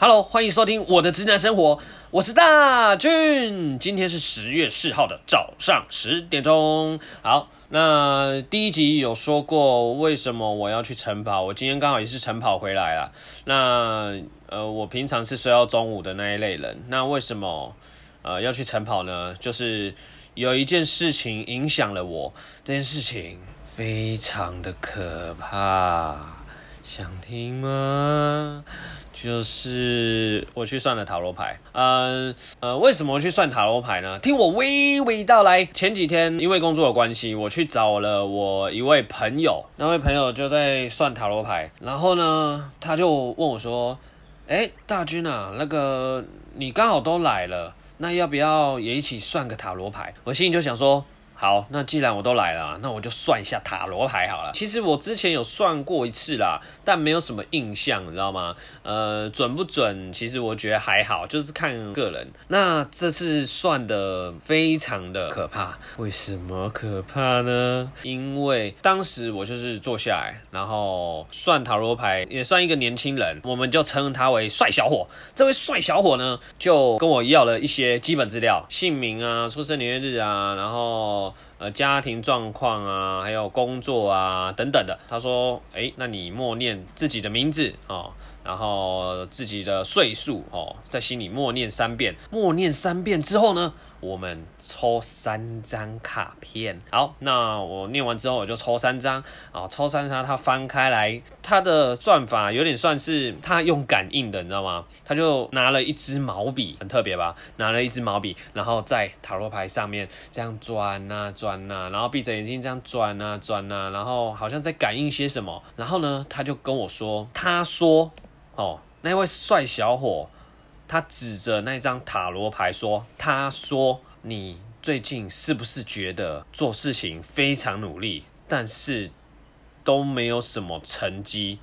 Hello，欢迎收听我的直男生活，我是大俊。今天是十月四号的早上十点钟。好，那第一集有说过为什么我要去晨跑，我今天刚好也是晨跑回来了。那呃，我平常是睡到中午的那一类人，那为什么呃要去晨跑呢？就是有一件事情影响了我，这件事情非常的可怕，想听吗？就是我去算了塔罗牌，嗯呃，为什么去算塔罗牌呢？听我娓娓道来。前几天因为工作的关系，我去找了我一位朋友，那位朋友就在算塔罗牌，然后呢，他就问我说：“哎，大军啊，那个你刚好都来了，那要不要也一起算个塔罗牌？”我心里就想说。好，那既然我都来了，那我就算一下塔罗牌好了。其实我之前有算过一次啦，但没有什么印象，你知道吗？呃，准不准？其实我觉得还好，就是看个人。那这次算的非常的可怕，为什么可怕呢？因为当时我就是坐下来，然后算塔罗牌，也算一个年轻人，我们就称他为帅小伙。这位帅小伙呢，就跟我要了一些基本资料，姓名啊，出生年月日啊，然后。呃，家庭状况啊，还有工作啊，等等的。他说：“哎，那你默念自己的名字哦，然后自己的岁数哦，在心里默念三遍。默念三遍之后呢？”我们抽三张卡片，好，那我念完之后我就抽三张，啊，抽三张，它翻开来，它的算法有点算是它用感应的，你知道吗？他就拿了一支毛笔，很特别吧？拿了一支毛笔，然后在塔罗牌上面这样转啊转啊，然后闭着眼睛这样转啊转啊，然后好像在感应些什么。然后呢，他就跟我说，他说，哦，那位帅小伙。他指着那张塔罗牌说：“他说你最近是不是觉得做事情非常努力，但是都没有什么成绩？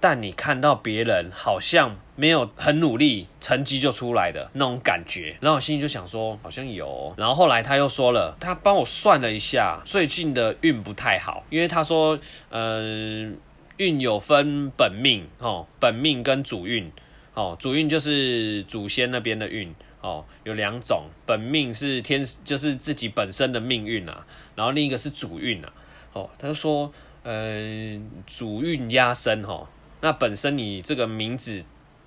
但你看到别人好像没有很努力，成绩就出来的那种感觉。”然后我心里就想说：“好像有。”然后后来他又说了，他帮我算了一下，最近的运不太好，因为他说：“嗯，运有分本命哦，本命跟主运。”哦，主运就是祖先那边的运哦，有两种，本命是天，就是自己本身的命运啊，然后另一个是主运啊。哦，他就说，呃，主运压身哦，那本身你这个名字，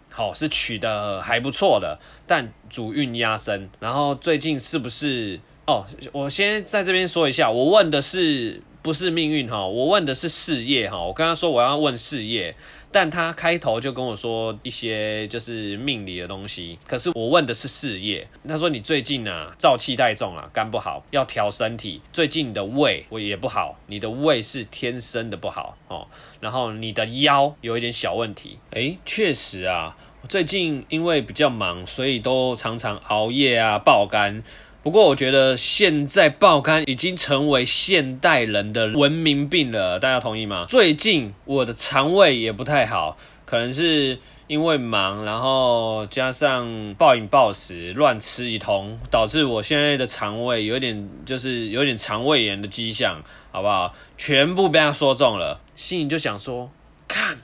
好是取的还不错的，但主运压身，然后最近是不是？哦，我先在这边说一下，我问的是不是命运哈，我问的是事业哈，我跟他说我要问事业。但他开头就跟我说一些就是命理的东西，可是我问的是事业。他说你最近啊燥气太重了，肝不好，要调身体。最近你的胃我也不好，你的胃是天生的不好哦。然后你的腰有一点小问题。诶，确实啊，最近因为比较忙，所以都常常熬夜啊，爆肝。不过我觉得现在爆肝已经成为现代人的文明病了，大家同意吗？最近我的肠胃也不太好，可能是因为忙，然后加上暴饮暴食、乱吃一通，导致我现在的肠胃有点就是有点肠胃炎的迹象，好不好？全部被他说中了，心里就想说，看。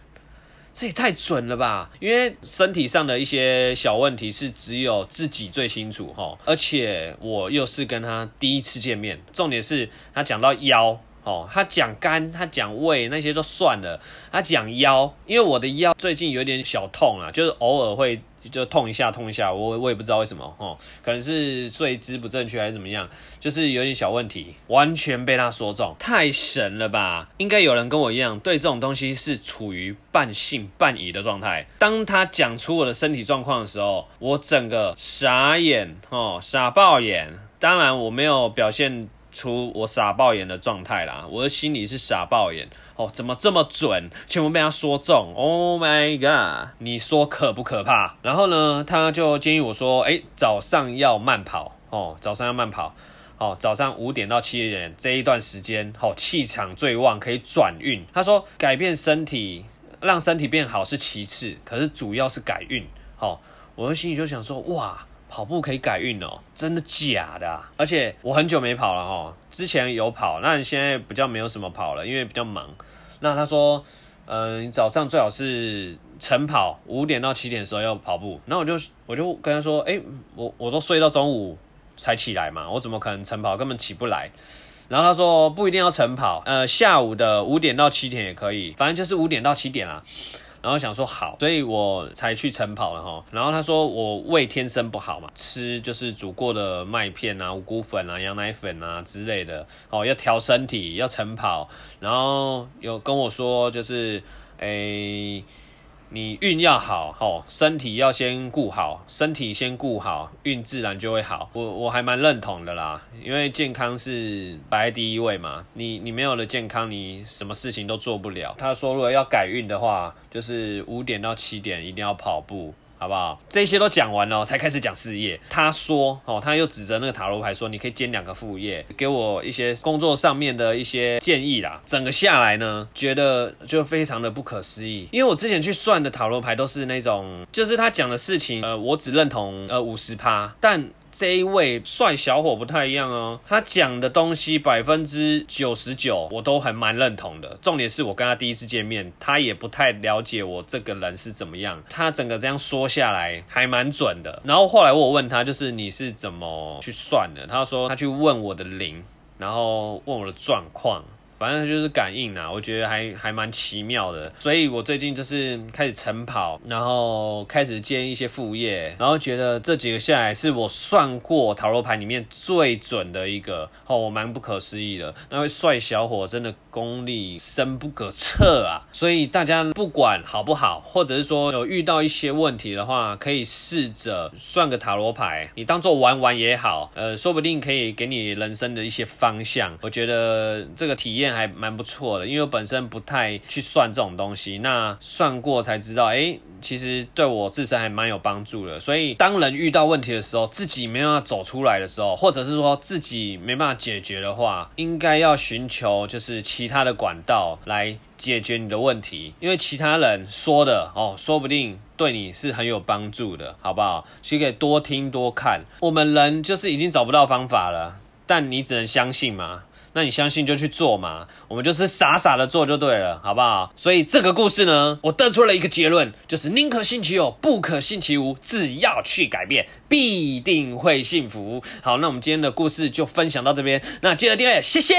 这也太准了吧！因为身体上的一些小问题是只有自己最清楚哈，而且我又是跟他第一次见面，重点是他讲到腰哦，他讲肝，他讲胃那些都算了，他讲腰，因为我的腰最近有点小痛啊，就是偶尔会。就痛一下，痛一下，我我也不知道为什么哦，可能是睡姿不正确还是怎么样，就是有点小问题，完全被他说中，太神了吧！应该有人跟我一样，对这种东西是处于半信半疑的状态。当他讲出我的身体状况的时候，我整个傻眼哦，傻爆眼。当然我没有表现。出我傻爆眼的状态啦，我的心里是傻爆眼哦，怎么这么准，全部被他说中，Oh my god！你说可不可怕？然后呢，他就建议我说，哎，早上要慢跑哦，早上要慢跑哦，早上五点到七点这一段时间，哦，气场最旺，可以转运。他说，改变身体，让身体变好是其次，可是主要是改运。哦，我的心里就想说，哇！跑步可以改运哦，真的假的？而且我很久没跑了哈，之前有跑，那你现在比较没有什么跑了，因为比较忙。那他说，呃，你早上最好是晨跑，五点到七点的时候要跑步。然后我就我就跟他说，哎，我我都睡到中午才起来嘛，我怎么可能晨跑，根本起不来。然后他说不一定要晨跑，呃，下午的五点到七点也可以，反正就是五点到七点啦。然后想说好，所以我才去晨跑了哈。然后他说我胃天生不好嘛，吃就是煮过的麦片啊、五谷粉啊、羊奶粉啊之类的，哦，要调身体，要晨跑。然后有跟我说就是，诶。你运要好，吼，身体要先顾好，身体先顾好，运自然就会好。我我还蛮认同的啦，因为健康是摆在第一位嘛。你你没有了健康，你什么事情都做不了。他说，如果要改运的话，就是五点到七点一定要跑步。好不好？这些都讲完了，才开始讲事业。他说，哦，他又指着那个塔罗牌说，你可以兼两个副业，给我一些工作上面的一些建议啦。整个下来呢，觉得就非常的不可思议。因为我之前去算的塔罗牌都是那种，就是他讲的事情，呃，我只认同呃五十趴，但。这一位帅小伙不太一样哦，他讲的东西百分之九十九我都还蛮认同的。重点是我跟他第一次见面，他也不太了解我这个人是怎么样。他整个这样说下来还蛮准的。然后后来我问他，就是你是怎么去算的？他说他去问我的零，然后问我的状况。反正就是感应啊，我觉得还还蛮奇妙的，所以我最近就是开始晨跑，然后开始接一些副业，然后觉得这几个下来是我算过塔罗牌里面最准的一个哦，我蛮不可思议的。那位帅小伙真的功力深不可测啊，所以大家不管好不好，或者是说有遇到一些问题的话，可以试着算个塔罗牌，你当做玩玩也好，呃，说不定可以给你人生的一些方向。我觉得这个体验。还蛮不错的，因为我本身不太去算这种东西，那算过才知道，哎，其实对我自身还蛮有帮助的。所以当人遇到问题的时候，自己没办法走出来的时候，或者是说自己没办法解决的话，应该要寻求就是其他的管道来解决你的问题，因为其他人说的哦，说不定对你是很有帮助的，好不好？其实可以多听多看。我们人就是已经找不到方法了，但你只能相信嘛。那你相信就去做嘛，我们就是傻傻的做就对了，好不好？所以这个故事呢，我得出了一个结论，就是宁可信其有，不可信其无。只要去改变，必定会幸福。好，那我们今天的故事就分享到这边，那记得订阅，谢谢。